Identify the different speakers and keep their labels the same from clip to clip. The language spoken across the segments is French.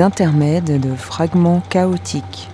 Speaker 1: Intermèdes de fragments chaotiques.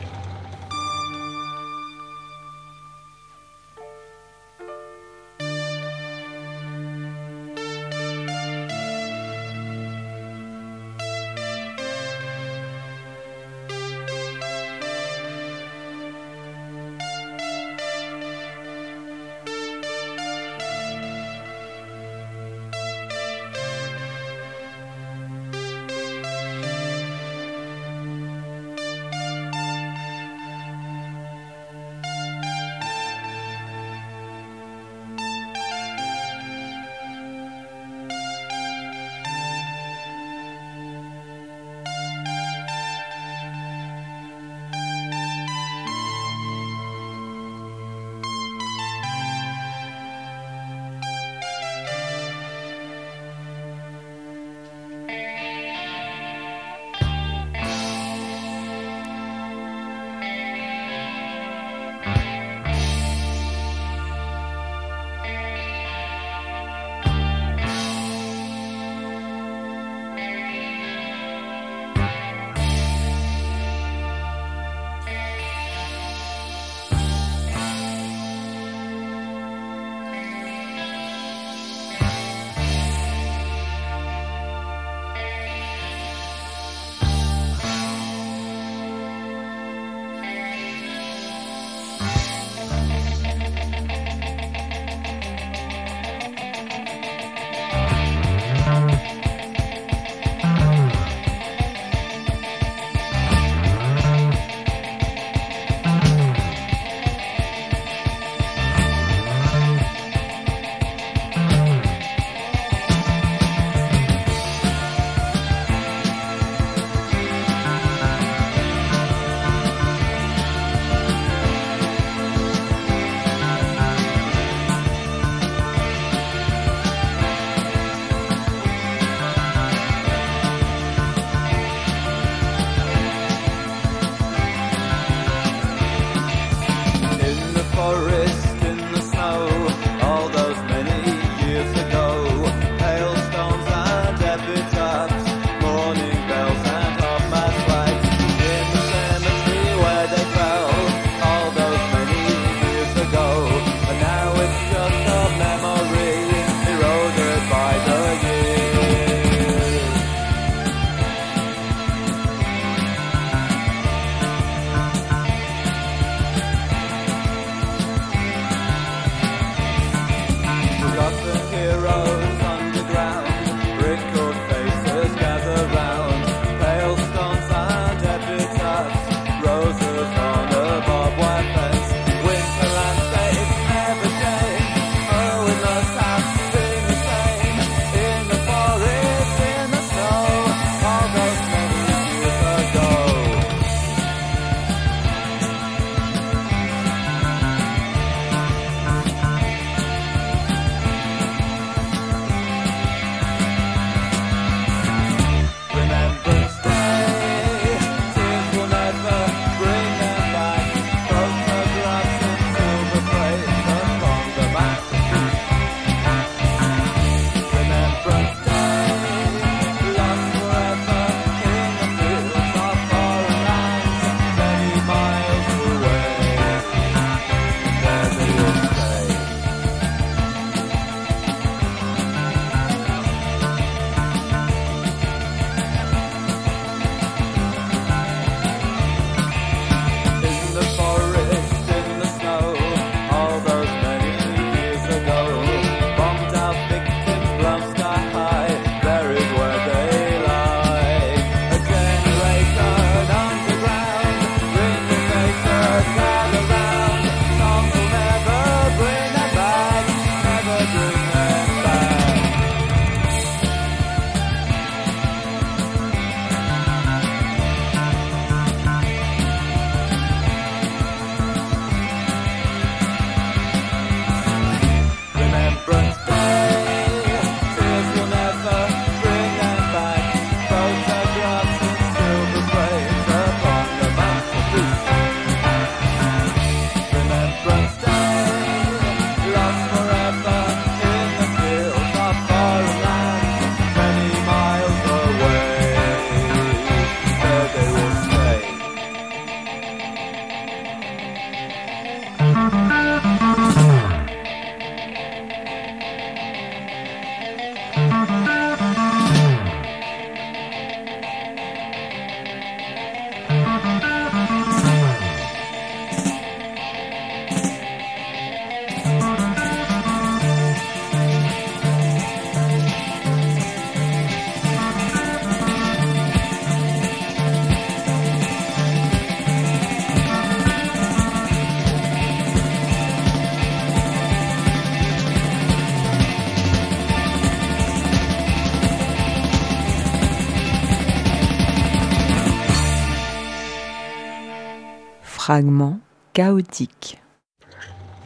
Speaker 1: Fragment chaotique.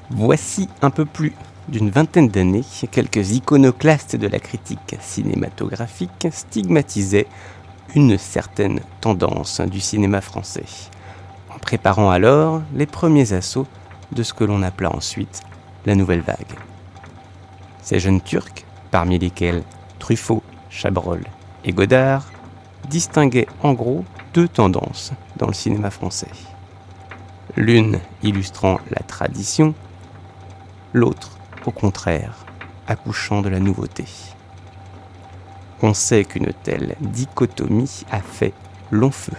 Speaker 2: Voici un peu plus d'une vingtaine d'années, quelques iconoclastes de la critique cinématographique stigmatisaient une certaine tendance du cinéma français, en préparant alors les premiers assauts de ce que l'on appela ensuite la nouvelle vague. Ces jeunes Turcs, parmi lesquels Truffaut, Chabrol et Godard, distinguaient en gros deux tendances dans le cinéma français. L'une illustrant la tradition, l'autre au contraire, accouchant de la nouveauté. On sait qu'une telle dichotomie a fait long feu.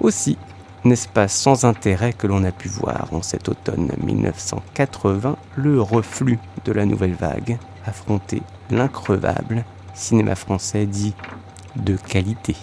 Speaker 2: Aussi, n'est-ce pas sans intérêt que l'on a pu voir en cet automne 1980 le reflux de la nouvelle vague affronter l'increvable cinéma français dit de qualité.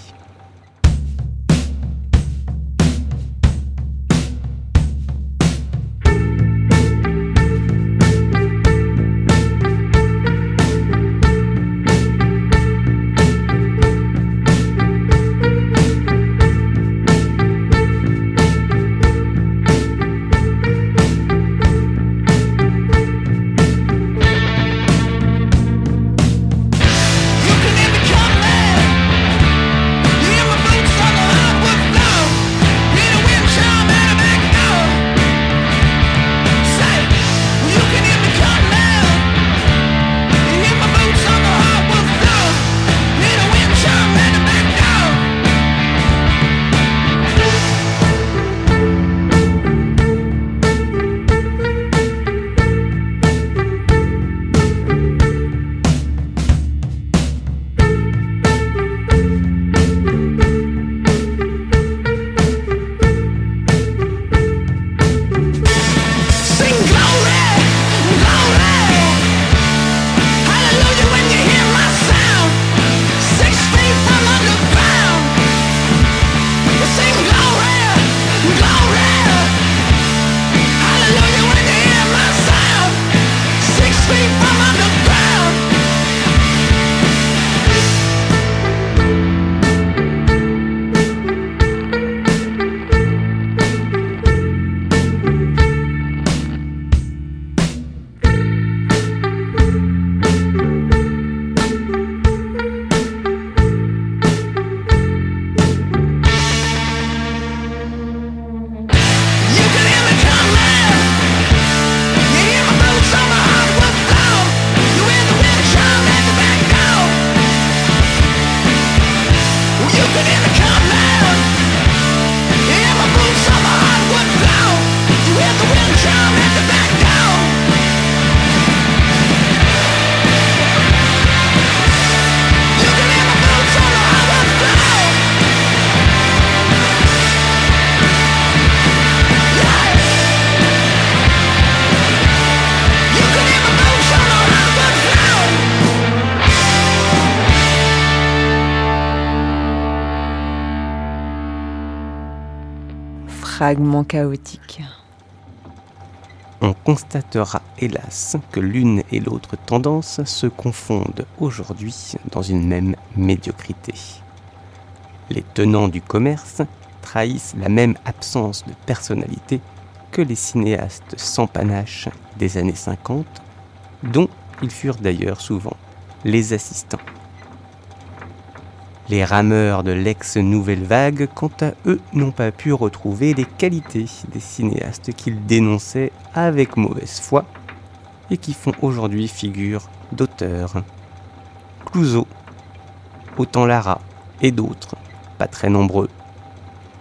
Speaker 2: On constatera hélas que l'une et l'autre tendance se confondent aujourd'hui dans une même médiocrité. Les tenants du commerce trahissent la même absence de personnalité que les cinéastes sans panache des années 50, dont ils furent d'ailleurs souvent les assistants. Les rameurs de l'ex-nouvelle vague, quant à eux, n'ont pas pu retrouver les qualités des cinéastes qu'ils dénonçaient avec mauvaise foi et qui font aujourd'hui figure d'auteurs. Clouseau, Autant Lara et d'autres, pas très nombreux.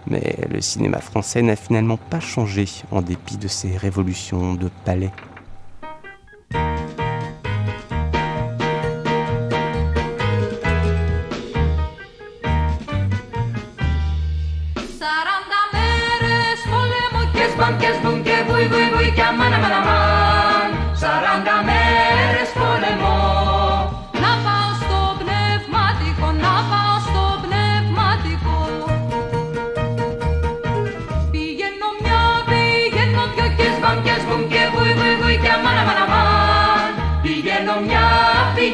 Speaker 2: Mais le cinéma français n'a finalement pas changé en dépit de ces révolutions de palais.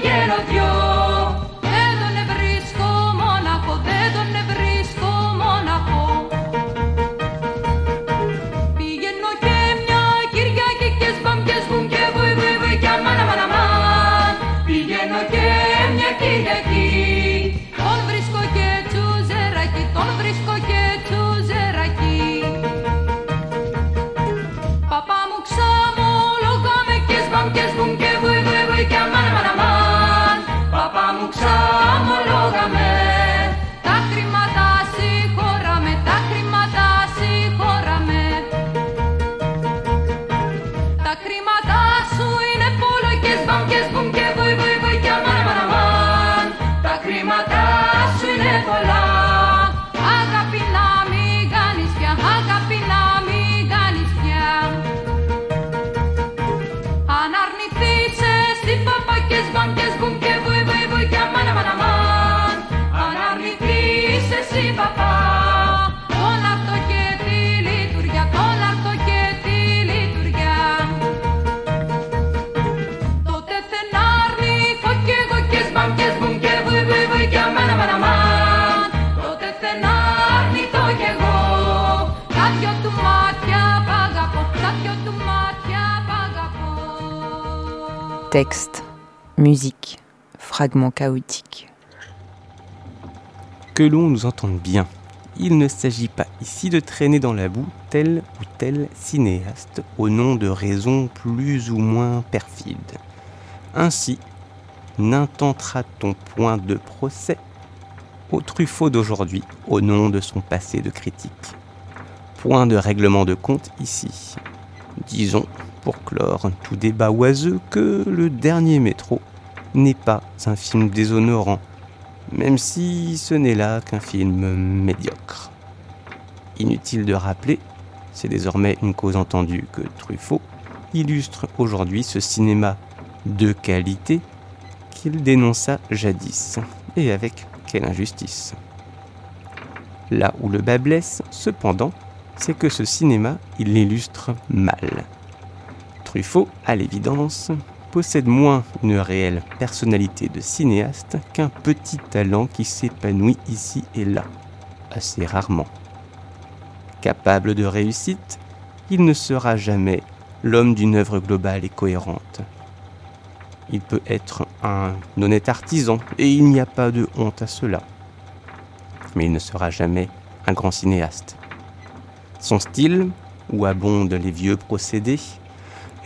Speaker 3: yeah.
Speaker 1: Texte, musique, fragments chaotiques.
Speaker 2: Que l'on nous entende bien, il ne s'agit pas ici de traîner dans la boue tel ou tel cinéaste au nom de raisons plus ou moins perfides. Ainsi, n'intentera-t-on point de procès au Truffaut d'aujourd'hui au nom de son passé de critique? Point de règlement de compte ici. Disons, pour clore tout débat oiseux, que le dernier métro n'est pas un film déshonorant, même si ce n'est là qu'un film médiocre. Inutile de rappeler, c'est désormais une cause entendue que Truffaut illustre aujourd'hui ce cinéma de qualité qu'il dénonça jadis, et avec quelle injustice. Là où le bas blesse, cependant, c'est que ce cinéma, il l'illustre mal. Truffaut, à l'évidence, possède moins une réelle personnalité de cinéaste qu'un petit talent qui s'épanouit ici et là, assez rarement. Capable de réussite, il ne sera jamais l'homme d'une œuvre globale et cohérente. Il peut être un honnête artisan, et il n'y a pas de honte à cela. Mais il ne sera jamais un grand cinéaste. Son style, où abondent les vieux procédés,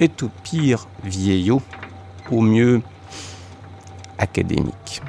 Speaker 2: est au pire vieillot, au mieux académique.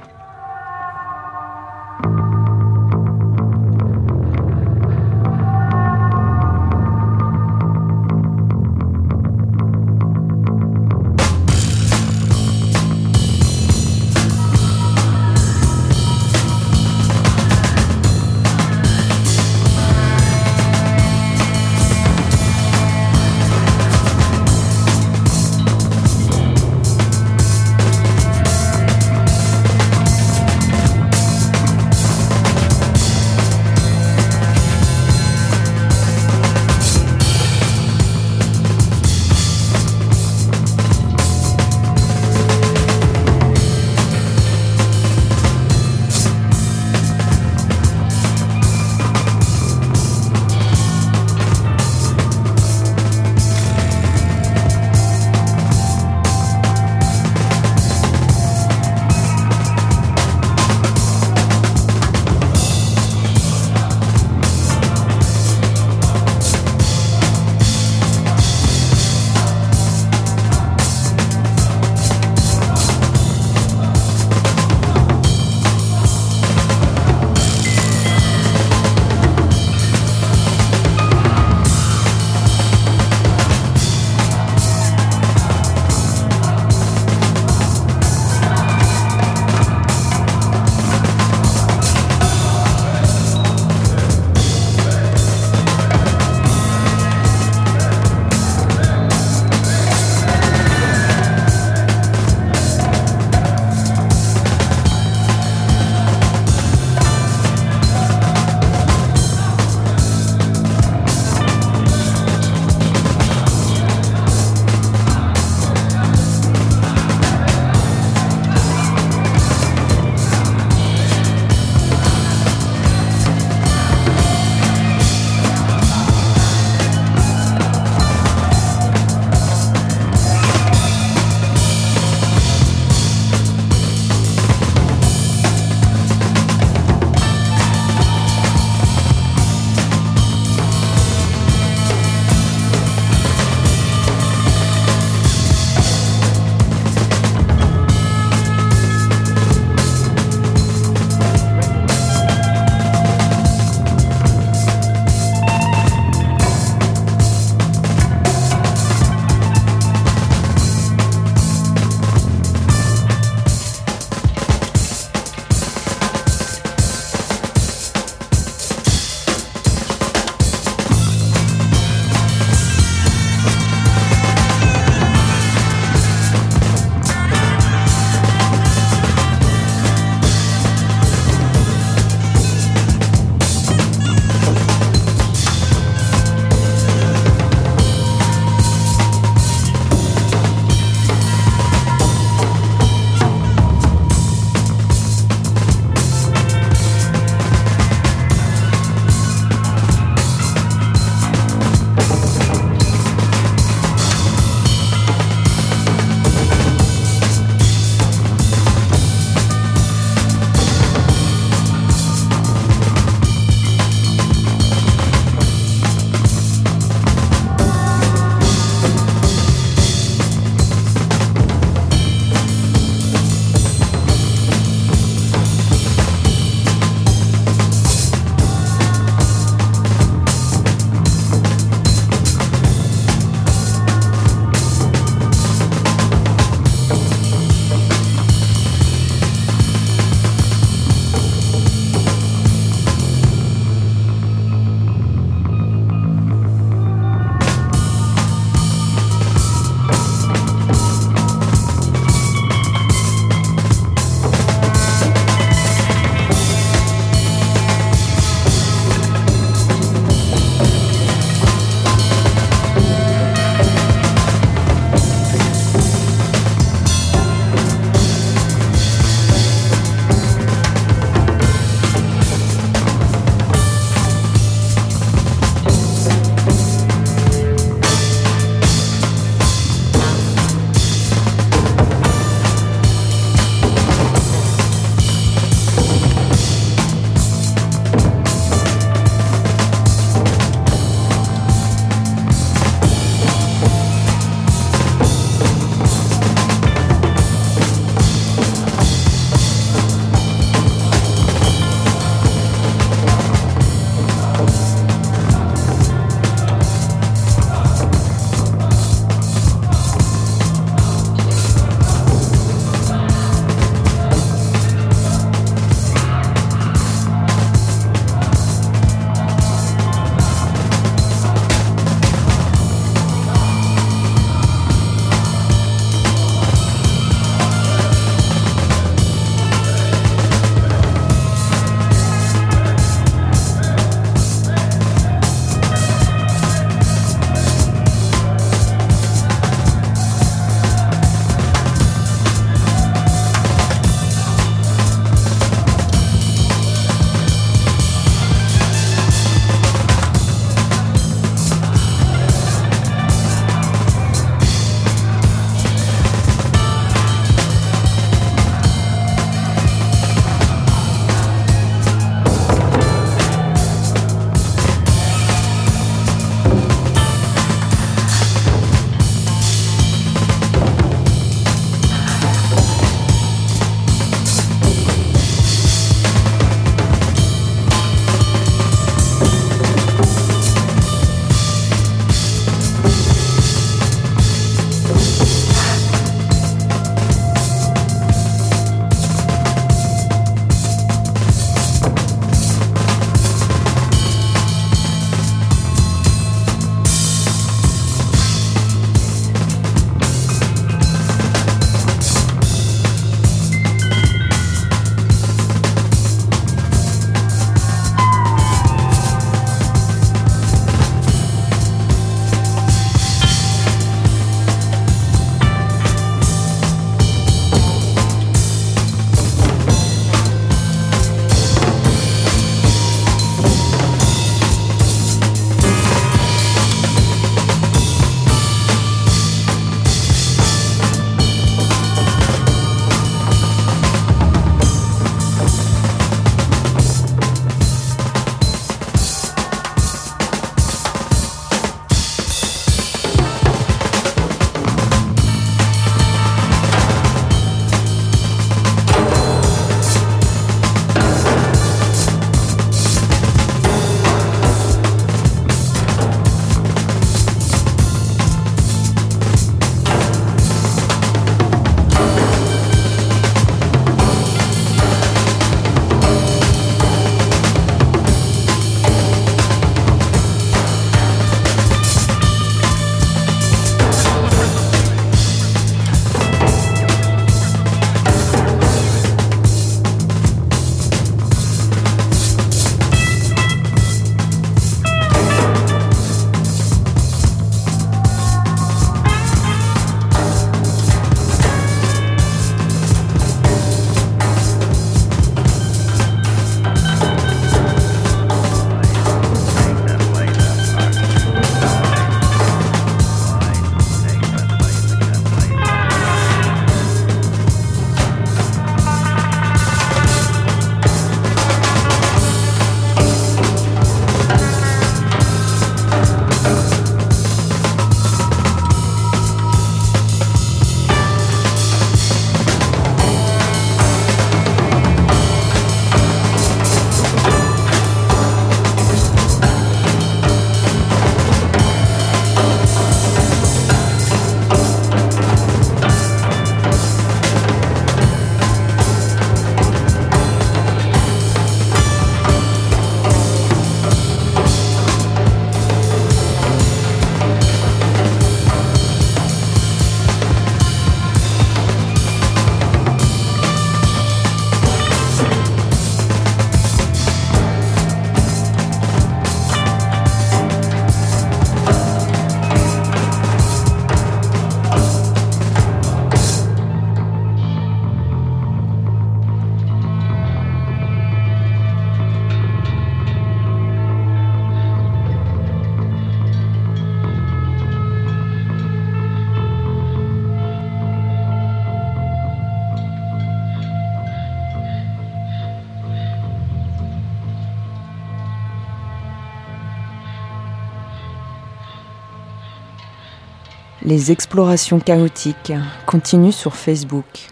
Speaker 1: Les explorations chaotiques continuent sur Facebook.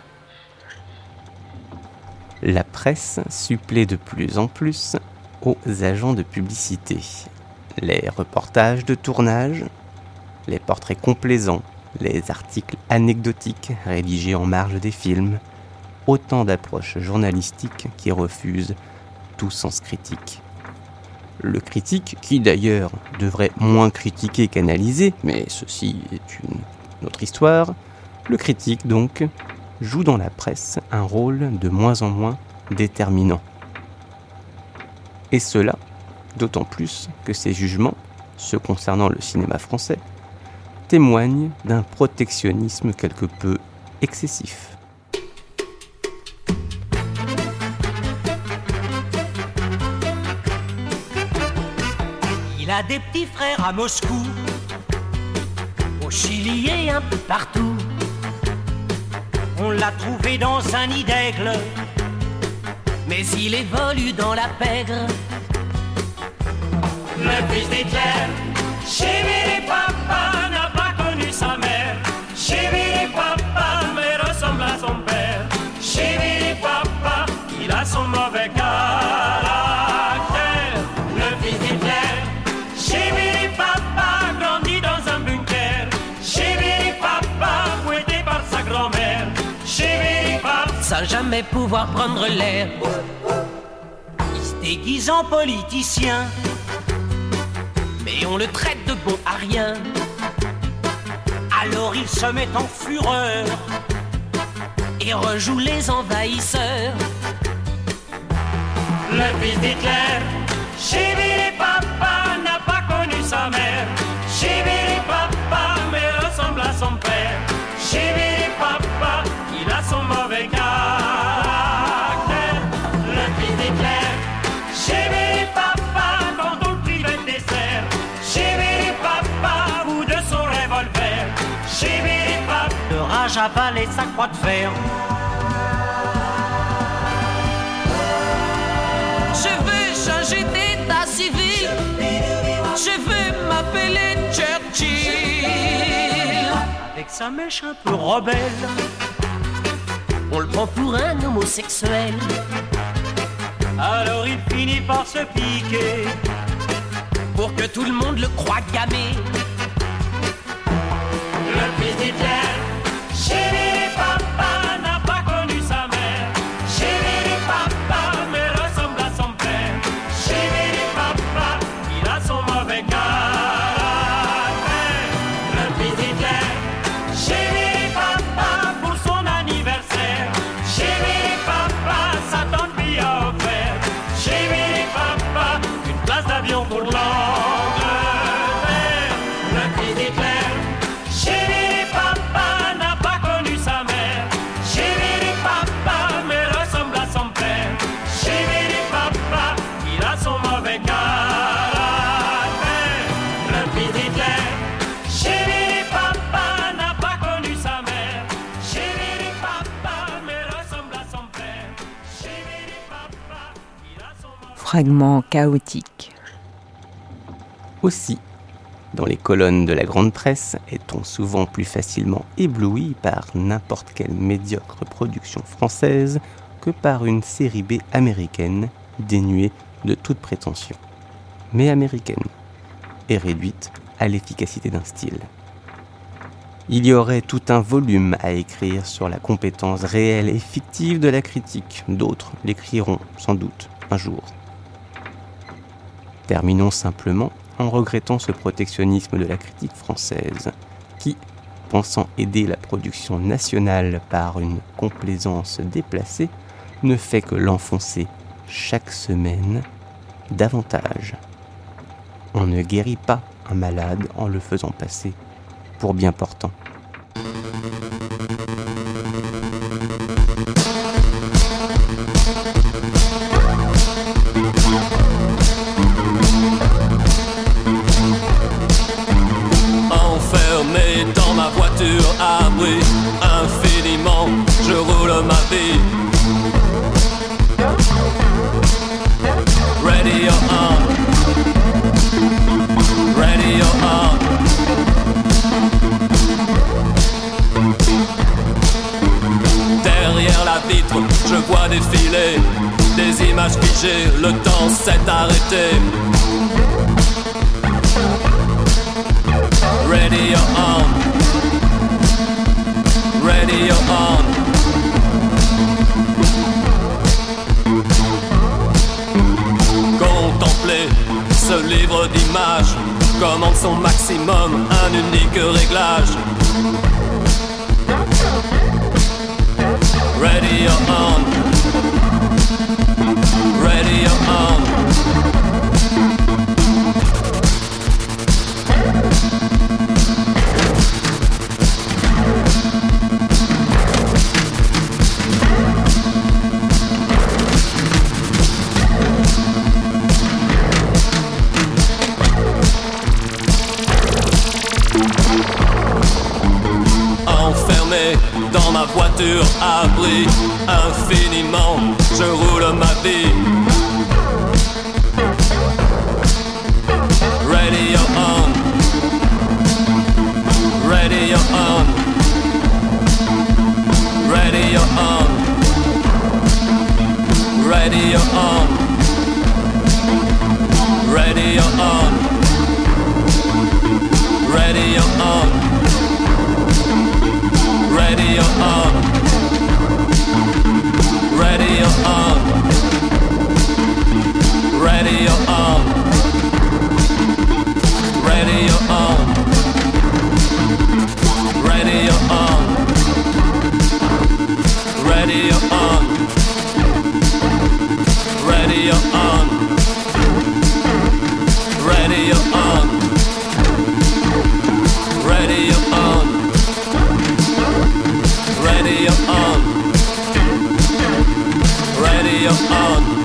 Speaker 2: La presse supplée de plus en plus aux agents de publicité. Les reportages de tournage, les portraits complaisants, les articles anecdotiques rédigés en marge des films, autant d'approches journalistiques qui refusent tout sens critique. Le critique, qui d'ailleurs devrait moins critiquer qu'analyser, mais ceci est une autre histoire, le critique donc joue dans la presse un rôle de moins en moins déterminant. Et cela d'autant plus que ces jugements, ceux concernant le cinéma français, témoignent d'un protectionnisme quelque peu excessif.
Speaker 4: A des petits frères à Moscou, au Chili et un peu partout. On l'a trouvé dans un nid d'aigle, mais il évolue dans la pègre. Le fils d'Hitler, chez papa n'a pas connu sa mère. Jamais pouvoir prendre l'air. Il se déguise en politicien mais on le traite de bon à rien. Alors il se met en fureur et rejoue les envahisseurs. Le fils d'Hitler, chez papa n'a pas connu sa mère. Chez papa, mais ressemble à son père. De rage avalé sa croix de fer.
Speaker 5: Je veux changer d'état civil. Je veux m'appeler Churchill.
Speaker 4: Avec sa mèche un peu rebelle, on le prend pour un homosexuel. Alors il finit par se piquer
Speaker 5: Pour que tout le monde le croit gamé.
Speaker 4: Le fils d'Hitler,
Speaker 2: Aussi, dans les colonnes de la grande presse, est-on souvent plus facilement ébloui par n'importe quelle médiocre production française que par une série B américaine dénuée de toute prétention, mais américaine, et réduite à l'efficacité d'un style. Il y aurait tout un volume à écrire sur la compétence réelle et fictive de la critique. D'autres l'écriront sans doute un jour. Terminons simplement en regrettant ce protectionnisme de la critique française, qui, pensant aider la production nationale par une complaisance déplacée, ne fait que l'enfoncer chaque semaine davantage. On ne guérit pas un malade en le faisant passer pour bien portant.
Speaker 6: arrêter. Ma voiture, abri infiniment, je roule ma vie. Radio on, radio on, radio on, radio on, radio on, radio on. Radio on. Radio on. Radio on. Radio on. Radio on. Radio on. Radio on. Radio on. Radio you're on.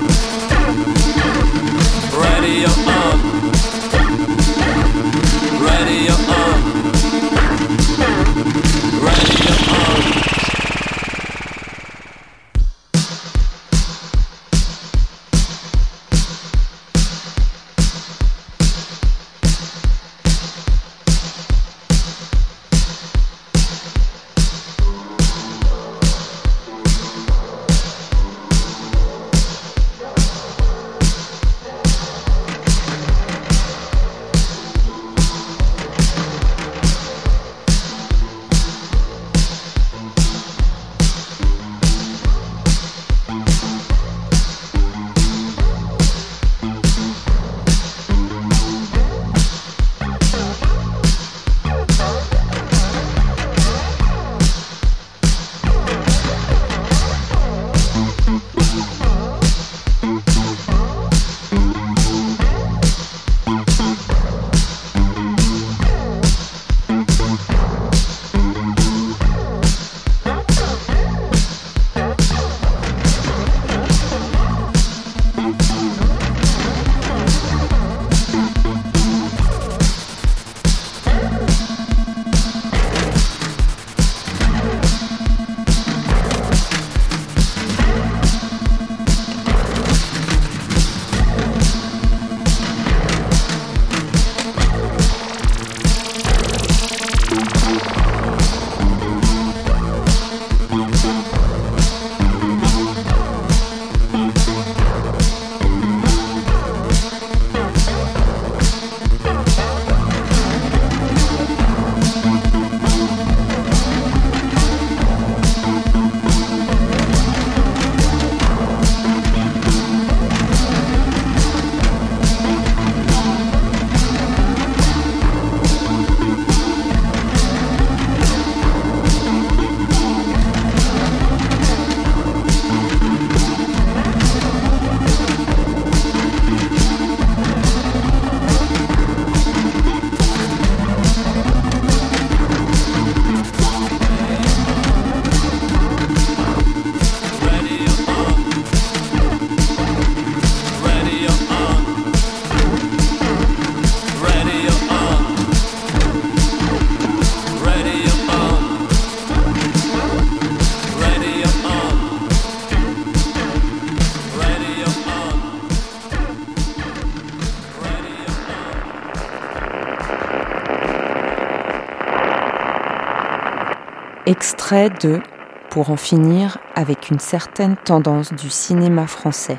Speaker 1: Extrait de Pour en finir avec une certaine tendance du cinéma français.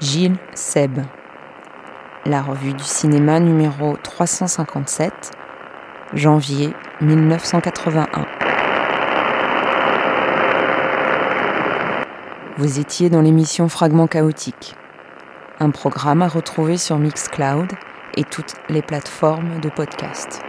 Speaker 1: Gilles Seb. La revue du cinéma numéro 357, janvier 1981. Vous étiez dans l'émission Fragments chaotiques, un programme à retrouver sur Mixcloud et toutes les plateformes de podcast.